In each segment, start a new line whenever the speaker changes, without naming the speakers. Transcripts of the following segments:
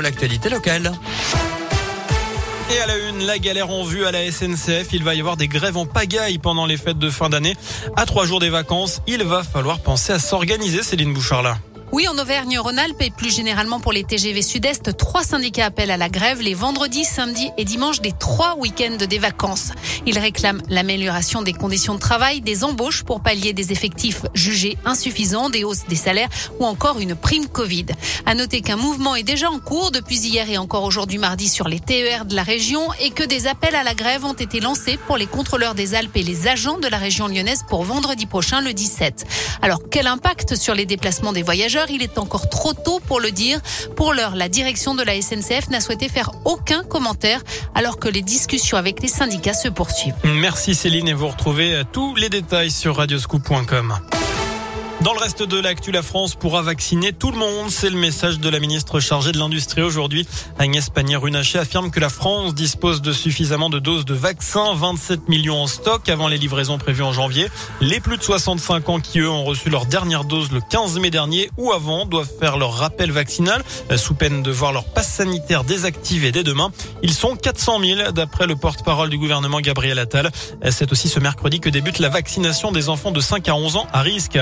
l'actualité locale.
Et à la une, la galère en vue à la SNCF. Il va y avoir des grèves en pagaille pendant les fêtes de fin d'année. À trois jours des vacances, il va falloir penser à s'organiser, Céline Bouchard
oui, en Auvergne-Rhône-Alpes et plus généralement pour les TGV Sud-Est, trois syndicats appellent à la grève les vendredis, samedis et dimanches des trois week-ends des vacances. Ils réclament l'amélioration des conditions de travail, des embauches pour pallier des effectifs jugés insuffisants, des hausses des salaires ou encore une prime Covid. À noter qu'un mouvement est déjà en cours depuis hier et encore aujourd'hui mardi sur les TER de la région et que des appels à la grève ont été lancés pour les contrôleurs des Alpes et les agents de la région lyonnaise pour vendredi prochain le 17. Alors quel impact sur les déplacements des voyageurs? Il est encore trop tôt pour le dire. Pour l'heure, la direction de la SNCF n'a souhaité faire aucun commentaire alors que les discussions avec les syndicats se poursuivent.
Merci Céline et vous retrouvez tous les détails sur radioscoop.com. Dans le reste de l'actu, la France pourra vacciner tout le monde. C'est le message de la ministre chargée de l'Industrie aujourd'hui. Agnès Pannier-Runacher affirme que la France dispose de suffisamment de doses de vaccins, 27 millions en stock avant les livraisons prévues en janvier. Les plus de 65 ans qui, eux, ont reçu leur dernière dose le 15 mai dernier ou avant doivent faire leur rappel vaccinal sous peine de voir leur passe sanitaire désactivé dès demain. Ils sont 400 000 d'après le porte-parole du gouvernement Gabriel Attal. C'est aussi ce mercredi que débute la vaccination des enfants de 5 à 11 ans à risque.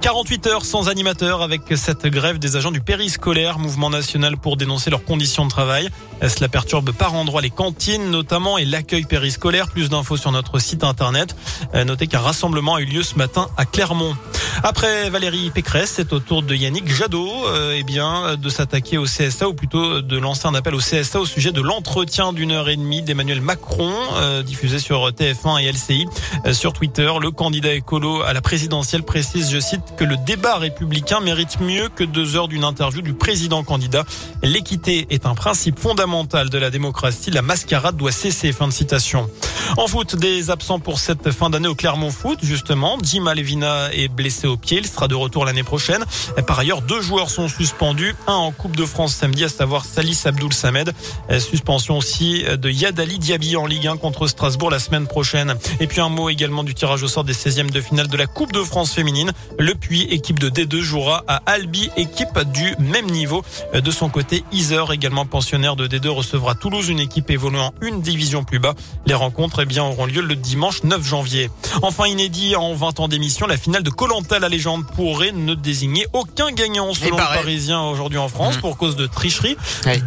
48 heures sans animateur avec cette grève des agents du périscolaire, mouvement national pour dénoncer leurs conditions de travail. Cela perturbe par endroits les cantines notamment et l'accueil périscolaire? Plus d'infos sur notre site internet. Euh, notez qu'un rassemblement a eu lieu ce matin à Clermont. Après Valérie Pécresse, c'est au tour de Yannick Jadot euh, eh bien, de s'attaquer au CSA ou plutôt de lancer un appel au CSA au sujet de l'entretien d'une heure et demie d'Emmanuel Macron euh, diffusé sur TF1 et LCI. Euh, sur Twitter, le candidat écolo à la présidentielle précise, je cite, que le débat républicain mérite mieux que deux heures d'une interview du président candidat. L'équité est un principe fondamental de la démocratie. La mascarade doit cesser. Fin de citation. En foot, des absents pour cette fin d'année au Clermont Foot, justement. Jim Alevina est blessé au pied. Il sera de retour l'année prochaine. Par ailleurs, deux joueurs sont suspendus. Un en Coupe de France samedi, à savoir Salis Abdoul Samed. Suspension aussi de Yadali Diaby en Ligue 1 contre Strasbourg la semaine prochaine. Et puis un mot également du tirage au sort des 16e de finale de la Coupe de France féminine. Le Puy, équipe de D2, jouera à Albi, équipe du même niveau. De son côté, Iser, également pensionnaire de D2, recevra Toulouse, une équipe évoluant une division plus bas. Les rencontres eh bien, auront lieu le dimanche 9 janvier. Enfin, inédit en 20 ans d'émission, la finale de Colanta, la légende, pourrait ne désigner aucun gagnant selon le Parisien aujourd'hui en France mmh. pour cause de tricherie.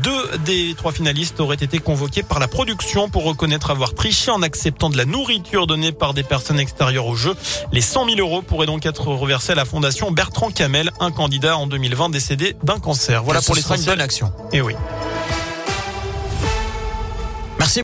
Deux des trois finalistes auraient été convoqués par la production pour reconnaître avoir triché en acceptant de la nourriture donnée par des personnes extérieures au jeu. Les 100 000 euros pourraient donc être reversés à la fondation Bertrand Camel, un candidat en 2020 décédé d'un cancer.
Voilà pour les bonne action.
Et eh oui.